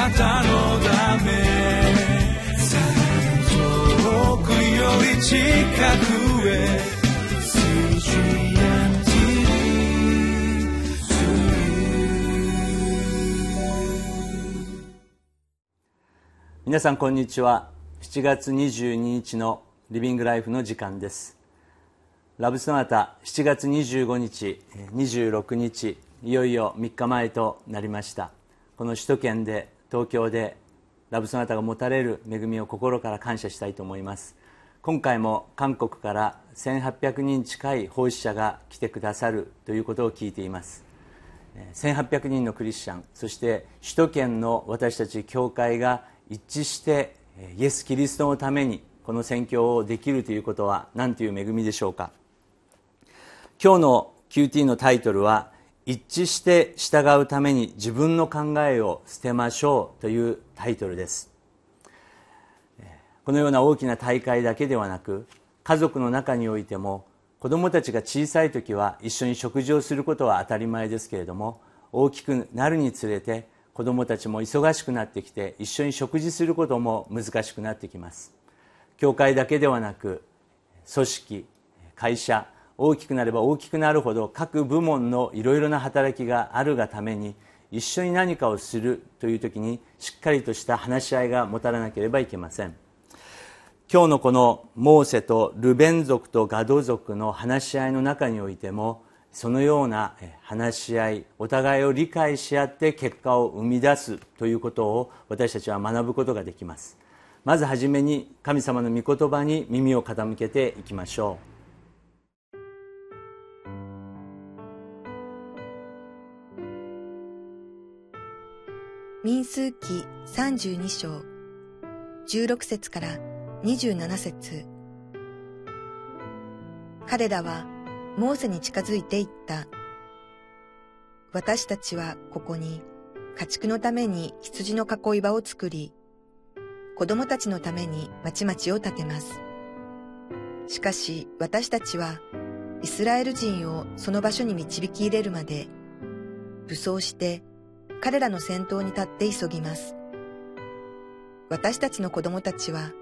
なたのため遠くより近くへ皆さんこんにちは。7月22日のリビングライフの時間です。ラブソナタ7月25日26日いよいよ3日前となりました。この首都圏で東京でラブソナタが持たれる恵みを心から感謝したいと思います。今回も韓国から1800人近い奉仕者が来てくださるということを聞いています。1800人のクリスチャンそして首都圏の私たち教会が一致してイエス・キリストのためにこの宣教をできるということは何という恵みでしょうか。今日の QT のタイトルは一致して従うために自分の考えを捨てましょうというタイトルです。このような大きな大会だけではなく家族の中においても子どもたちが小さい時は一緒に食事をすることは当たり前ですけれども大きくなるにつれて子どもたちも忙しくなってきて一緒に食事することも難しくなってきます。教会だけではなく組織会社大きくなれば大きくなるほど各部門のいろいろな働きがあるがために一緒に何かをするという時にしっかりとした話し合いが持たれなければいけません。今日のこのモーセとルベン族とガド族の話し合いの中においてもそのような話し合いお互いを理解し合って結果を生み出すということを私たちは学ぶことができます。まずはじめに神様の御言葉に耳を傾けていきましょう。民数記32章16節から27節彼らはモーセに近づいていった。私たちはここに家畜のために羊の囲い場を作り、子供たちのために町々を建てます。しかし私たちはイスラエル人をその場所に導き入れるまで武装して彼らの先頭に立って急ぎます。私たちの子供たちは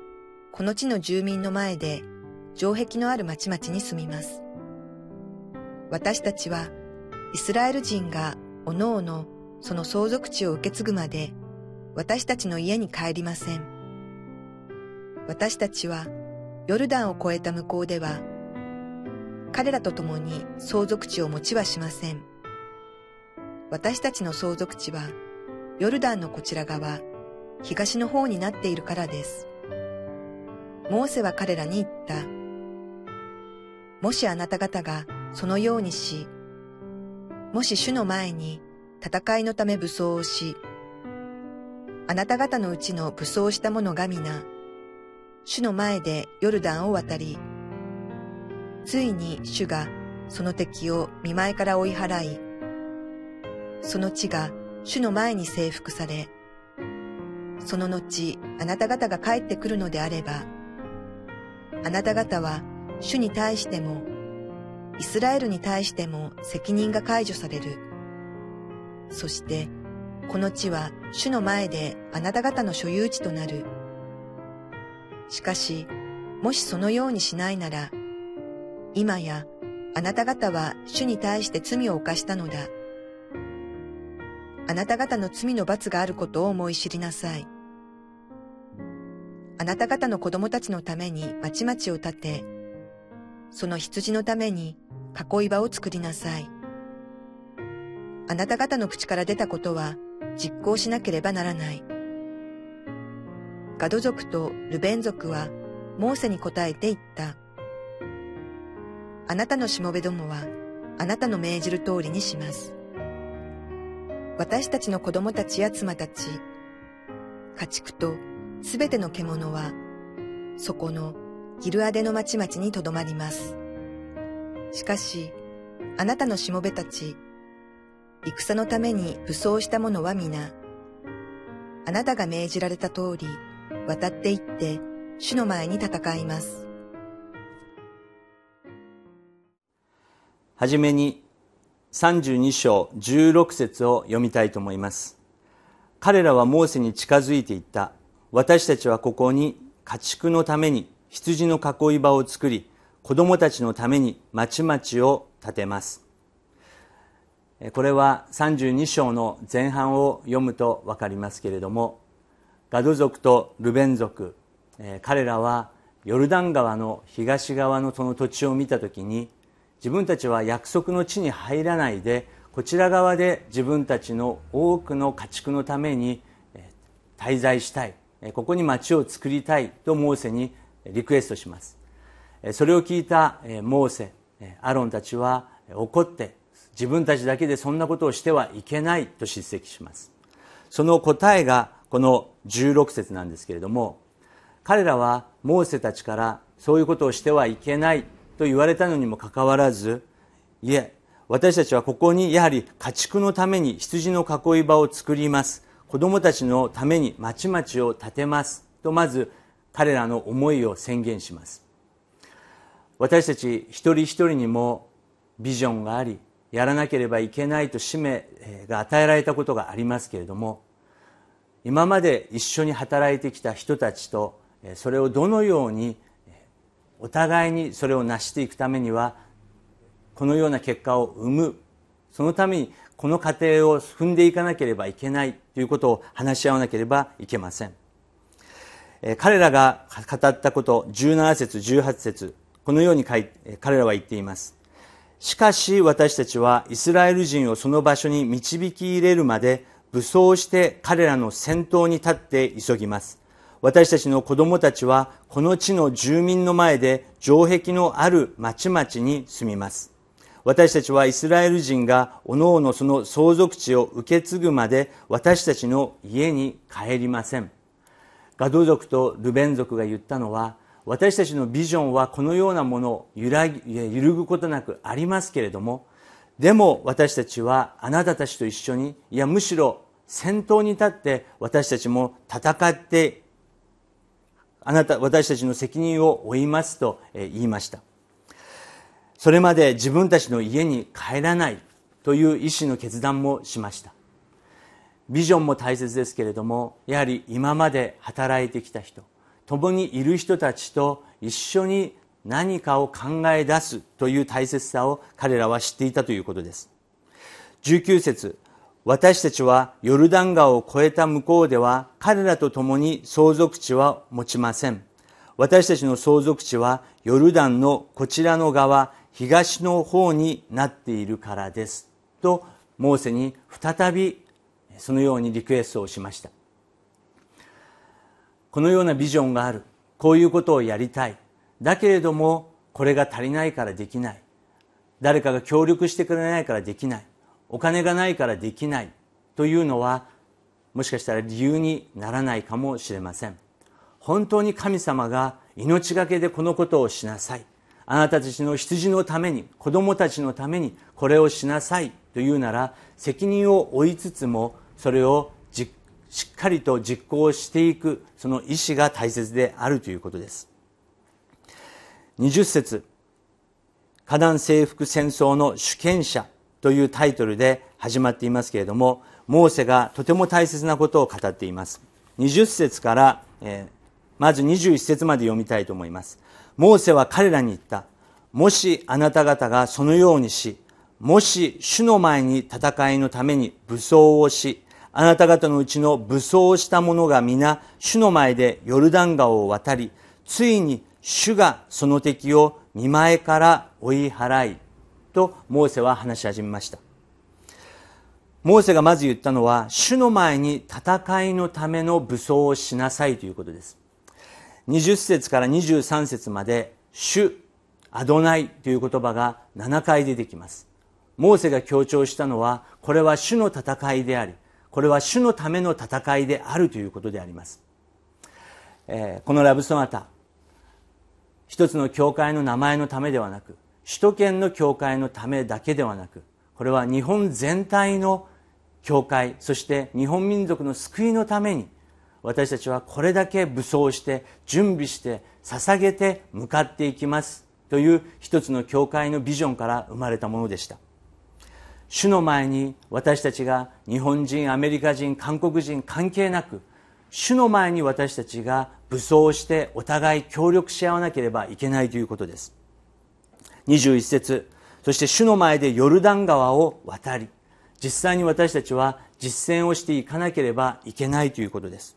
この地の住民の前で城壁のある町々に住みます。私たちはイスラエル人がおのおのその相続地を受け継ぐまで私たちの家に帰りません。私たちはヨルダンを越えた向こうでは彼らと共に相続地を持ちはしません。私たちの相続地はヨルダンのこちら側、東の方になっているからです。モーセは彼らに言った。もしあなた方がそのようにし、もし主の前に戦いのため武装をし、あなた方のうちの武装した者が皆、主の前でヨルダンを渡り、ついに主がその敵を見舞いから追い払い、その地が主の前に征服され、その後あなた方が帰ってくるのであれば、あなた方は主に対してもイスラエルに対しても責任が解除される。そして、この地は主の前であなた方の所有地となる。しかし、もしそのようにしないなら、今やあなた方は主に対して罪を犯したのだ。あなた方の罪の罰があることを思い知りなさい。あなた方の子供たちのために町々を建て、その羊のために囲い場を作りなさい。あなた方の口から出たことは実行しなければならない。ガド族とルベン族はモーセに答えて言った。あなたのしもべどもはあなたの命じる通りにします。私たちの子供たちや妻たち、家畜とすべての獣は、そこのギルアデの町々にとどまります。しかし、あなたのしもべたち、戦のために武装した者は皆、あなたが命じられた通り、渡って行って、主の前に戦います。はじめに、32章16節を読みたいと思います。彼らはモーセに近づいていった私たちはここに家畜のために羊の囲い場を作り子供たちのために町々を建てますこれは32章の前半を読むと分かりますけれどもガド族とルベン族彼らはヨルダン川の東側のその土地を見た時に自分たちは約束の地に入らないでこちら側で自分たちの多くの家畜のために滞在したい。ここに町を作りたいとモーセにリクエストします。それを聞いたモーセアロンたちは怒って自分たちだけでそんなことをしてはいけないと叱責します。その答えがこの16節なんですけれども彼らはモーセたちからそういうことをしてはいけないと言われたのにもかかわらずいえ私たちはここにやはり家畜のために羊の囲い場を作ります。子供たちのために町々を建てます。とまず彼らの思いを宣言します。私たち一人一人にもビジョンがありやらなければいけないと使命が与えられたことがありますけれども今まで一緒に働いてきた人たちとそれをどのようにお互いにそれを成していくためにはこのような結果を生む。そのためにこの過程を踏んでいかなければいけない。ということを話し合わなければいけません。彼らが語ったこと17節18節このように彼らは言っています。しかし私たちはイスラエル人をその場所に導き入れるまで武装して彼らの先頭に立って急ぎます。私たちの子供たちはこの地の住民の前で城壁のある町々に住みます。私たちはイスラエル人がおのおのその相続地を受け継ぐまで私たちの家に帰りません。ガド族とルベン族が言ったのは私たちのビジョンはこのようなものを揺らぎ揺るぐことなくありますけれどもでも私たちはあなたたちと一緒にいやむしろ先頭に立って私たちも戦ってあなた私たちの責任を負いますと言いました。それまで自分たちの家に帰らないという意思の決断もしました。ビジョンも大切ですけれどもやはり今まで働いてきた人共にいる人たちと一緒に何かを考え出すという大切さを彼らは知っていたということです。19節私たちはヨルダン川を越えた向こうでは彼らと共に相続地は持ちません。私たちの相続地はヨルダンのこちらの側東の方になっているからです。とモーセに再びそのようにリクエストをしました。このようなビジョンがある。こういうことをやりたい。だけれどもこれが足りないからできない。誰かが協力してくれないからできない。お金がないからできない。というのはもしかしたら理由にならないかもしれません。本当に神様が命がけでこのことをしなさい。あなたたちの羊のために子供たちのためにこれをしなさい。というなら責任を負いつつもそれをしっかりと実行していくその意思が大切であるということです。20節。花壇征服戦争の主権者。というタイトルで始まっていますけれどもモーセがとても大切なことを語っています20節から、えー、まず21節まで読みたいと思いますモーセは彼らに言った。もしあなた方がそのようにし、もし主の前に戦いのために武装をし、あなた方のうちの武装した者が皆主の前でヨルダン川を渡り、ついに主がその敵を見前から追い払い、とモーセは話し始めました。モーセがまず言ったのは、主の前に戦いのための武装をしなさいということです。20節から23節まで主アドナイという言葉が7回出てきますモーセが強調したのはこれは主の戦いでありこれは主のための戦いであるということであります、えー、このラブソナタ一つの教会の名前のためではなく首都圏の教会のためだけではなくこれは日本全体の教会そして日本民族の救いのために私たちはこれだけ武装して準備して捧げて向かっていきますという一つの教会のビジョンから生まれたものでした。主の前に私たちが日本人アメリカ人韓国人関係なく主の前に私たちが武装してお互い協力し合わなければいけないということです。21節。そして主の前でヨルダン川を渡り実際に私たちは実践をしていかなければいけないということです。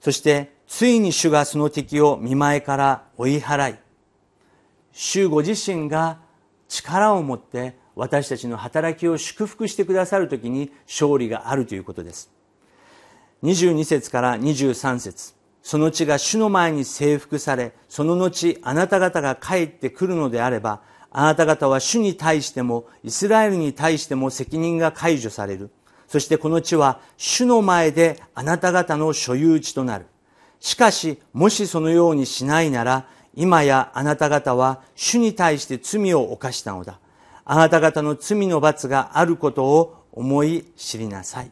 そしてついに主がその敵を見前から追い払い主ご自身が力を持って私たちの働きを祝福してくださるときに勝利があるということです。22節から23節。その地が主の前に征服されその後あなた方が帰ってくるのであればあなた方は主に対してもイスラエルに対しても責任が解除される。そしてこの地は主の前であなた方の所有地となる。しかしもしそのようにしないなら今やあなた方は主に対して罪を犯したのだ。あなた方の罪の罰があることを思い知りなさい。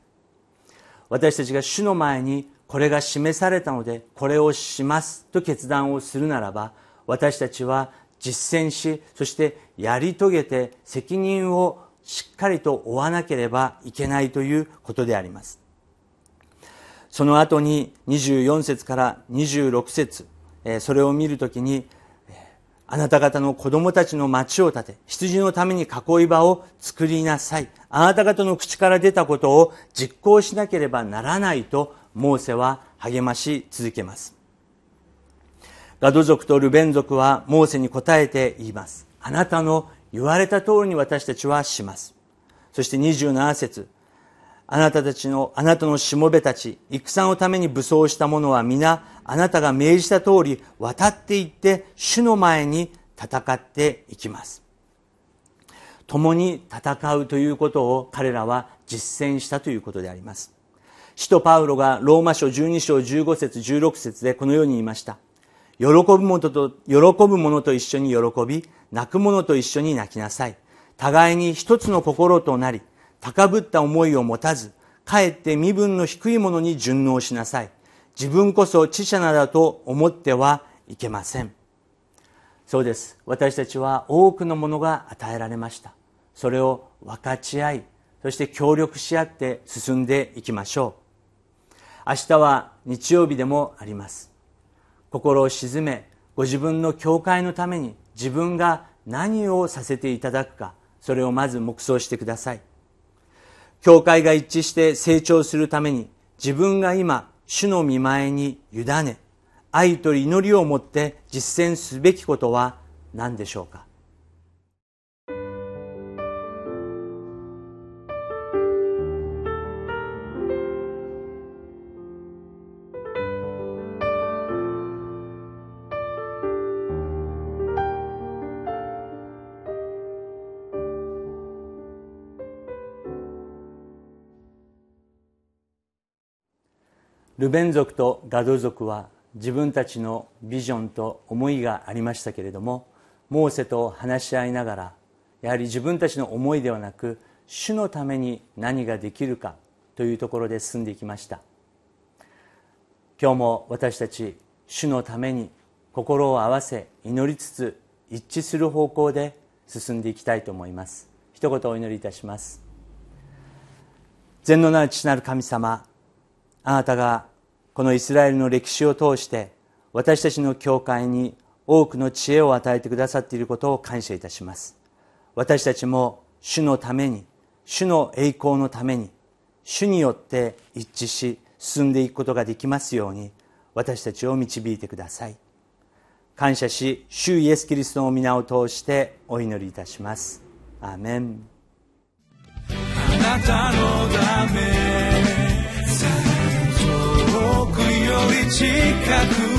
私たちが主の前にこれが示されたのでこれをしますと決断をするならば私たちは実践しそしてやり遂げて責任をしっかりと負わなければいけないということでありますその後に24節から26節それを見るときにあなた方の子供たちの町を建て、羊のために囲い場を作りなさい。あなた方の口から出たことを実行しなければならないと、モーセは励まし続けます。ガド族とルベン族はモーセに答えて言います。あなたの言われた通りに私たちはします。そして27節あなたたちの、あなたのしもべたち、戦のために武装した者は皆、あなたが命じた通り渡っていって主の前に戦っていきます共に戦うということを彼らは実践したということであります使徒パウロがローマ書12章15節16節でこのように言いました。喜ぶ者と喜ぶ者と一緒に喜び泣く者と一緒に泣きなさい。互いに一つの心となり高ぶった思いを持たずかえって身分の低い者に順応しなさい。自分こそ知者なだと思ってはいけません。そうです。私たちは多くのものが与えられました。それを分かち合いそして協力し合って進んでいきましょう。明日は日曜日でもあります。心を静めご自分の教会のために自分が何をさせていただくかそれをまず黙想してください。教会が一致して成長するために自分が今主の見前に委ね愛と祈りを持って実践すべきことは何でしょうか？ルベン族とガド族は自分たちのビジョンと思いがありましたけれどもモーセと話し合いながらやはり自分たちの思いではなく主のために何ができるかというところで進んでいきました。今日も私たち主のために心を合わせ祈りつつ一致する方向で進んでいきたいと思います。一言お祈りいたします。全能なる父なる神様あなたがこのイスラエルの歴史を通して私たちの教会に多くの知恵を与えてくださっていることを感謝いたします。私たちも主のために主の栄光のために主によって一致し進んでいくことができますように私たちを導いてください。感謝し主イエス・キリストの皆を通してお祈りいたします。アーメン。あなたのため。 우리 직하구